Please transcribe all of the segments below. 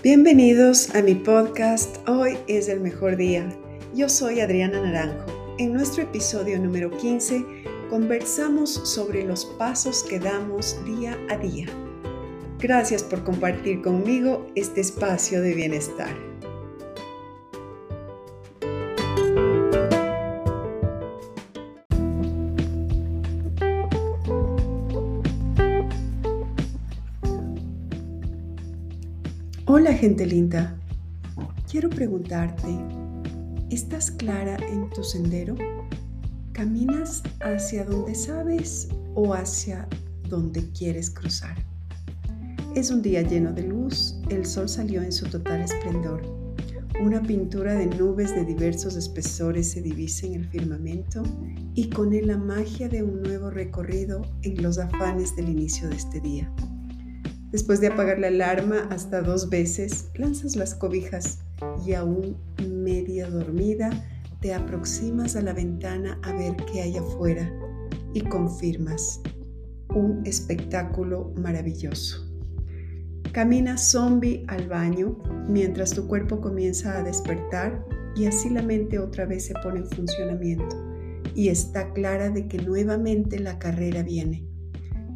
Bienvenidos a mi podcast Hoy es el mejor día. Yo soy Adriana Naranjo. En nuestro episodio número 15 conversamos sobre los pasos que damos día a día. Gracias por compartir conmigo este espacio de bienestar. Hola gente linda, quiero preguntarte, ¿estás clara en tu sendero? ¿Caminas hacia donde sabes o hacia donde quieres cruzar? Es un día lleno de luz, el sol salió en su total esplendor. Una pintura de nubes de diversos espesores se divisa en el firmamento y con él la magia de un nuevo recorrido en los afanes del inicio de este día. Después de apagar la alarma hasta dos veces, lanzas las cobijas y aún media dormida, te aproximas a la ventana a ver qué hay afuera y confirmas un espectáculo maravilloso. Camina zombie al baño mientras tu cuerpo comienza a despertar y así la mente otra vez se pone en funcionamiento. Y está clara de que nuevamente la carrera viene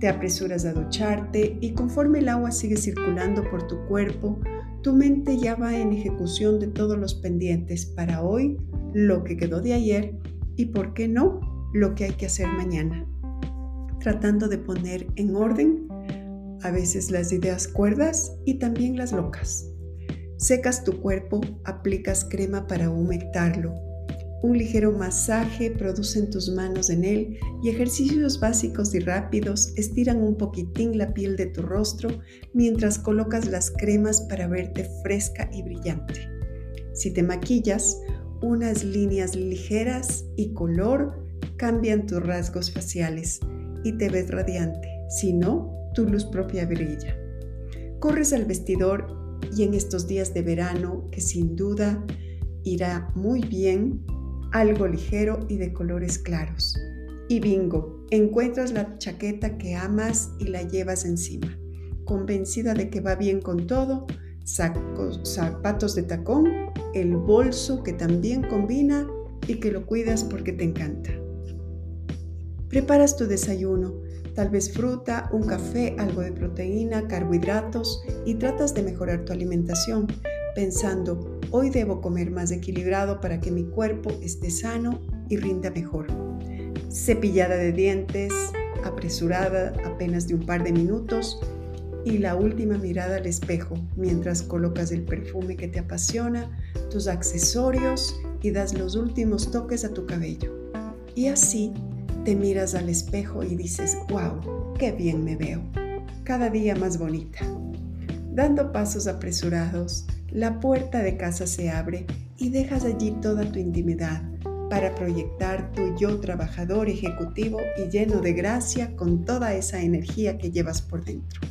te apresuras a ducharte y conforme el agua sigue circulando por tu cuerpo, tu mente ya va en ejecución de todos los pendientes para hoy, lo que quedó de ayer y, por qué no, lo que hay que hacer mañana. Tratando de poner en orden a veces las ideas cuerdas y también las locas. Secas tu cuerpo, aplicas crema para humectarlo un ligero masaje producen tus manos en él y ejercicios básicos y rápidos estiran un poquitín la piel de tu rostro mientras colocas las cremas para verte fresca y brillante. Si te maquillas, unas líneas ligeras y color cambian tus rasgos faciales y te ves radiante. Si no, tu luz propia brilla. Corres al vestidor y en estos días de verano, que sin duda irá muy bien, algo ligero y de colores claros. Y bingo, encuentras la chaqueta que amas y la llevas encima, convencida de que va bien con todo, zapatos de tacón, el bolso que también combina y que lo cuidas porque te encanta. Preparas tu desayuno, tal vez fruta, un café, algo de proteína, carbohidratos y tratas de mejorar tu alimentación, pensando, hoy debo comer más equilibrado para que mi cuerpo esté sano y rinda mejor. Cepillada de dientes, apresurada apenas de un par de minutos y la última mirada al espejo mientras colocas el perfume que te apasiona, tus accesorios y das los últimos toques a tu cabello. Y así te miras al espejo y dices, wow, qué bien me veo, cada día más bonita. Dando pasos apresurados, la puerta de casa se abre y dejas allí toda tu intimidad para proyectar tu yo trabajador, ejecutivo y lleno de gracia con toda esa energía que llevas por dentro.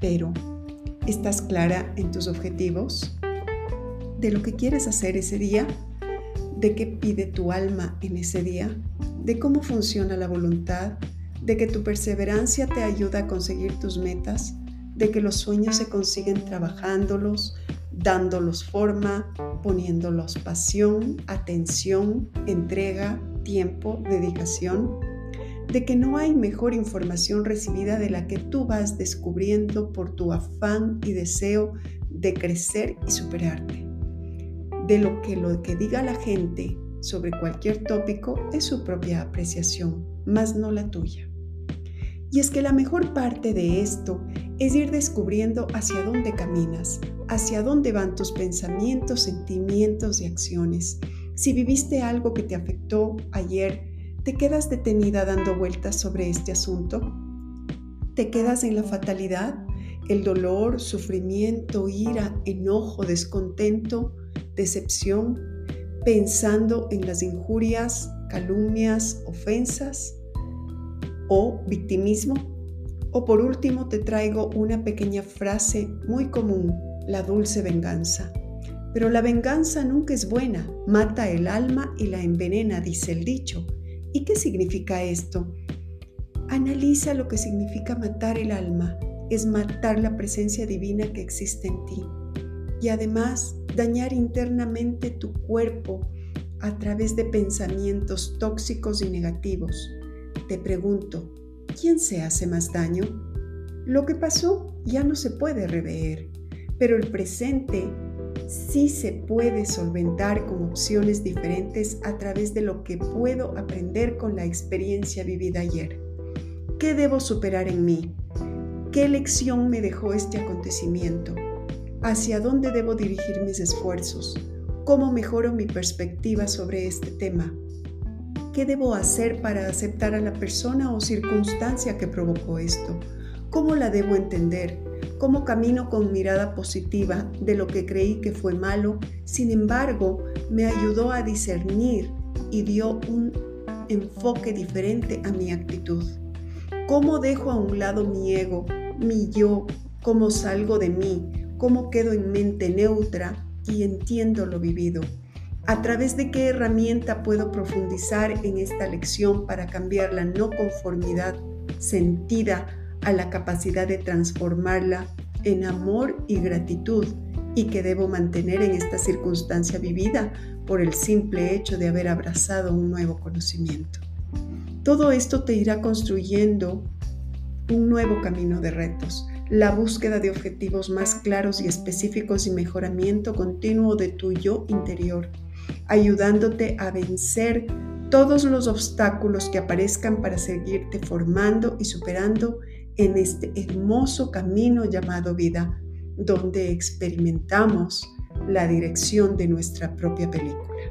Pero, ¿estás clara en tus objetivos? ¿De lo que quieres hacer ese día? ¿De qué pide tu alma en ese día? ¿De cómo funciona la voluntad? ¿De que tu perseverancia te ayuda a conseguir tus metas? ¿De que los sueños se consiguen trabajándolos, dándolos forma, poniéndolos pasión, atención, entrega, tiempo, dedicación, de que no hay mejor información recibida de la que tú vas descubriendo por tu afán y deseo de crecer y superarte. De lo que lo que diga la gente sobre cualquier tópico es su propia apreciación, más no la tuya. Y es que la mejor parte de esto es ir descubriendo hacia dónde caminas, hacia dónde van tus pensamientos, sentimientos y acciones. Si viviste algo que te afectó ayer, ¿te quedas detenida dando vueltas sobre este asunto? ¿Te quedas en la fatalidad, el dolor, sufrimiento, ira, enojo, descontento, decepción, pensando en las injurias, calumnias, ofensas? O victimismo. O por último te traigo una pequeña frase muy común, la dulce venganza. Pero la venganza nunca es buena, mata el alma y la envenena, dice el dicho. ¿Y qué significa esto? Analiza lo que significa matar el alma, es matar la presencia divina que existe en ti. y además dañar internamente tu cuerpo a través de pensamientos tóxicos y negativos. Te pregunto, ¿quién se hace más daño? Lo que pasó ya no se puede rever, pero el presente sí se puede solventar con opciones diferentes a través de lo que puedo aprender con la experiencia vivida ayer. ¿Qué debo superar en mí? ¿Qué lección me dejó este acontecimiento? ¿Hacia dónde debo dirigir mis esfuerzos? ¿Cómo mejoro mi perspectiva sobre este tema? ¿Qué debo hacer para aceptar a la persona o circunstancia que provocó esto? ¿Cómo la debo entender? ¿Cómo camino con mirada positiva de lo que creí que fue malo? Sin embargo, me ayudó a discernir y dio un enfoque diferente a mi actitud. ¿Cómo dejo a un lado mi ego, mi yo? ¿Cómo salgo de mí? ¿Cómo quedo en mente neutra y entiendo lo vivido? ¿A través de qué herramienta puedo profundizar en esta lección para cambiar la no conformidad sentida a la capacidad de transformarla en amor y gratitud y que debo mantener en esta circunstancia vivida por el simple hecho de haber abrazado un nuevo conocimiento? Todo esto te irá construyendo un nuevo camino de retos, la búsqueda de objetivos más claros y específicos y mejoramiento continuo de tu yo interior, ayudándote a vencer todos los obstáculos que aparezcan para seguirte formando y superando en este hermoso camino llamado vida, donde experimentamos la dirección de nuestra propia película.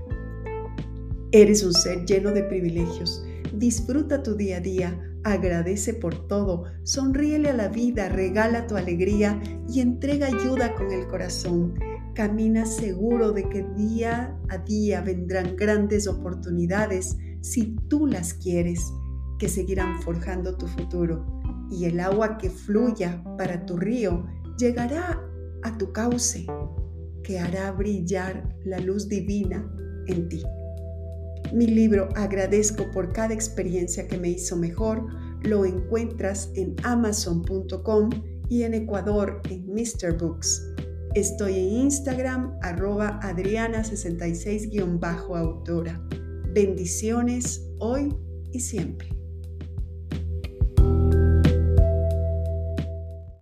Eres un ser lleno de privilegios Disfruta tu día a día, agradece por todo, sonríele a la vida, regala tu alegría y entrega ayuda con el corazón. Camina seguro de que día a día vendrán grandes oportunidades si tú las quieres, que seguirán forjando tu futuro. Y el agua que fluya para tu río llegará a tu cauce, que hará brillar la luz divina en ti. Mi libro Agradezco por cada experiencia que me hizo mejor lo encuentras en amazon.com y en Ecuador en Mr. Books. Estoy en Instagram arroba adriana66-autora. Bendiciones hoy y siempre.